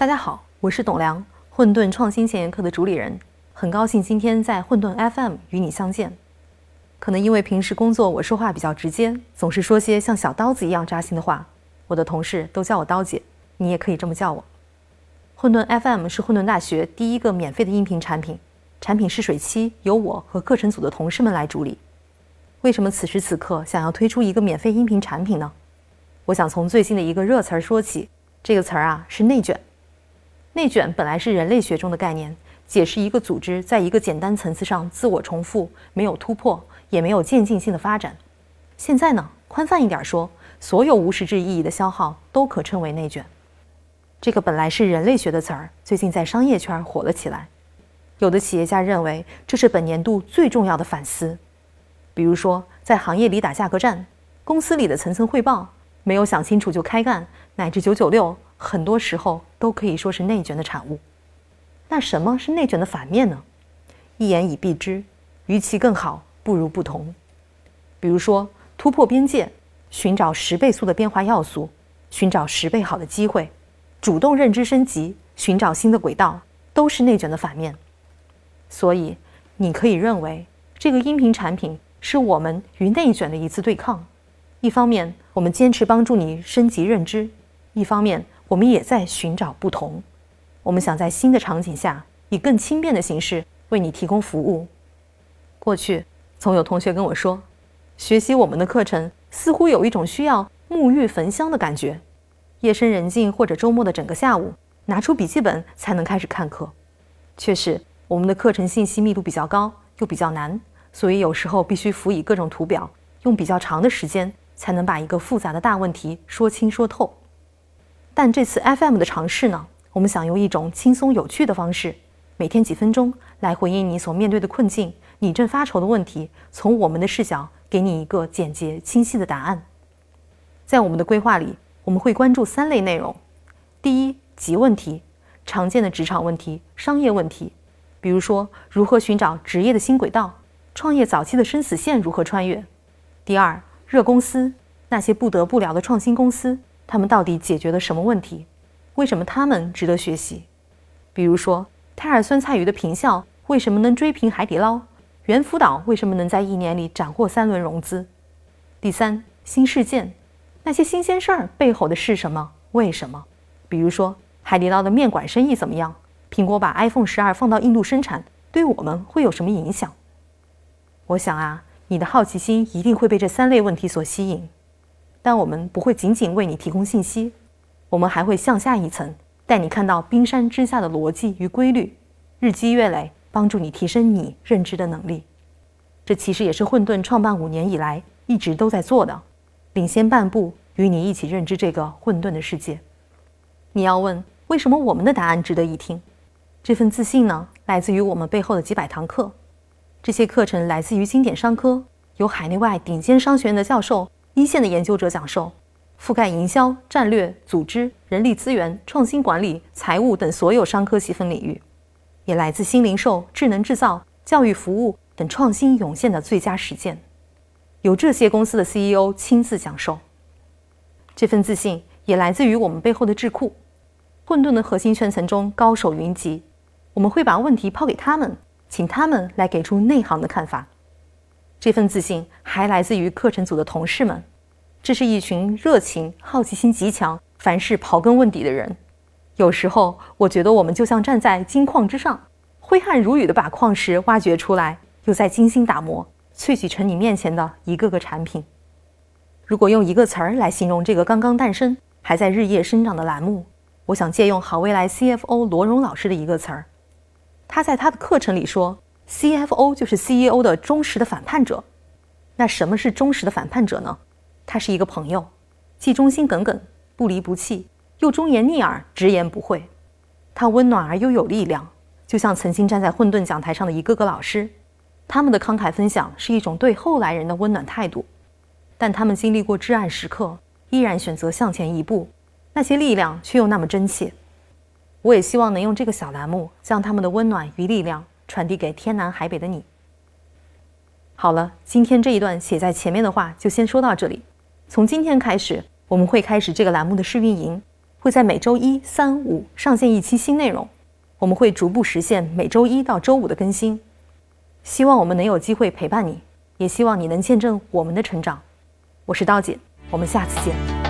大家好我是董良，混沌创新前沿课的主理人，很高兴今天在混沌 FM 与你相见。可能因为平时工作我说话比较直接，总是说些像小刀子一样扎心的话，我的同事都叫我刀姐，你也可以这么叫我。混沌 FM 是混沌大学第一个免费的音频产品，产品试水期由我和课程组的同事们来主理。为什么此时此刻想要推出一个免费音频产品呢？我想从最近的一个热词儿说起，这个词儿啊是内卷。内卷本来是人类学中的概念，解释一个组织在一个简单层次上自我重复，没有突破，也没有渐进性的发展。现在呢，宽泛一点说，所有无实质意义的消耗都可称为内卷。这个本来是人类学的词儿，最近在商业圈火了起来。有的企业家认为这是本年度最重要的反思。比如说，在行业里打价格战，公司里的层层汇报，没有想清楚就开干，乃至九九六。很多时候都可以说是内卷的产物。那什么是内卷的反面呢？一言以蔽之，与其更好，不如不同。比如说，突破边界，寻找十倍速的变化要素，寻找十倍好的机会，主动认知升级，寻找新的轨道，都是内卷的反面。所以，你可以认为这个音频产品是我们与内卷的一次对抗。一方面，我们坚持帮助你升级认知；一方面，我们也在寻找不同，我们想在新的场景下以更轻便的形式为你提供服务。过去总有同学跟我说，学习我们的课程似乎有一种需要沐浴焚香的感觉，夜深人静或者周末的整个下午，拿出笔记本才能开始看课。确实，我们的课程信息密度比较高，又比较难，所以有时候必须辅以各种图表，用比较长的时间才能把一个复杂的大问题说清说透。但这次 FM 的尝试呢，我们想用一种轻松有趣的方式，每天几分钟来回应你所面对的困境，你正发愁的问题，从我们的视角给你一个简洁清晰的答案。在我们的规划里，我们会关注三类内容：第一，急问题，常见的职场问题、商业问题，比如说如何寻找职业的新轨道，创业早期的生死线如何穿越；第二，热公司，那些不得不聊的创新公司。他们到底解决了什么问题？为什么他们值得学习？比如说，泰尔酸菜鱼的平效为什么能追平海底捞？猿辅导为什么能在一年里斩获三轮融资？第三，新事件，那些新鲜事儿背后的是什么？为什么？比如说，海底捞的面馆生意怎么样？苹果把 iPhone 十二放到印度生产，对我们会有什么影响？我想啊，你的好奇心一定会被这三类问题所吸引。但我们不会仅仅为你提供信息，我们还会向下一层，带你看到冰山之下的逻辑与规律，日积月累，帮助你提升你认知的能力。这其实也是混沌创办五年以来一直都在做的，领先半步，与你一起认知这个混沌的世界。你要问为什么我们的答案值得一听？这份自信呢，来自于我们背后的几百堂课，这些课程来自于经典商科，有海内外顶尖商学院的教授。一线的研究者讲授，覆盖营销、战略、组织、人力资源、创新管理、财务等所有商科细分领域，也来自新零售、智能制造、教育服务等创新涌现的最佳实践，由这些公司的 CEO 亲自讲授。这份自信也来自于我们背后的智库，混沌的核心圈层中高手云集，我们会把问题抛给他们，请他们来给出内行的看法。这份自信还来自于课程组的同事们，这是一群热情、好奇心极强、凡事刨根问底的人。有时候，我觉得我们就像站在金矿之上，挥汗如雨地把矿石挖掘出来，又在精心打磨，萃取成你面前的一个个产品。如果用一个词儿来形容这个刚刚诞生、还在日夜生长的栏目，我想借用好未来 CFO 罗荣老师的一个词儿，他在他的课程里说。CFO 就是 CEO 的忠实的反叛者。那什么是忠实的反叛者呢？他是一个朋友，既忠心耿耿、不离不弃，又忠言逆耳、直言不讳。他温暖而又有力量，就像曾经站在混沌讲台上的一个个老师。他们的慷慨分享是一种对后来人的温暖态度，但他们经历过至暗时刻，依然选择向前一步，那些力量却又那么真切。我也希望能用这个小栏目，将他们的温暖与力量。传递给天南海北的你。好了，今天这一段写在前面的话就先说到这里。从今天开始，我们会开始这个栏目的试运营，会在每周一、三、五上线一期新内容。我们会逐步实现每周一到周五的更新。希望我们能有机会陪伴你，也希望你能见证我们的成长。我是刀姐，我们下次见。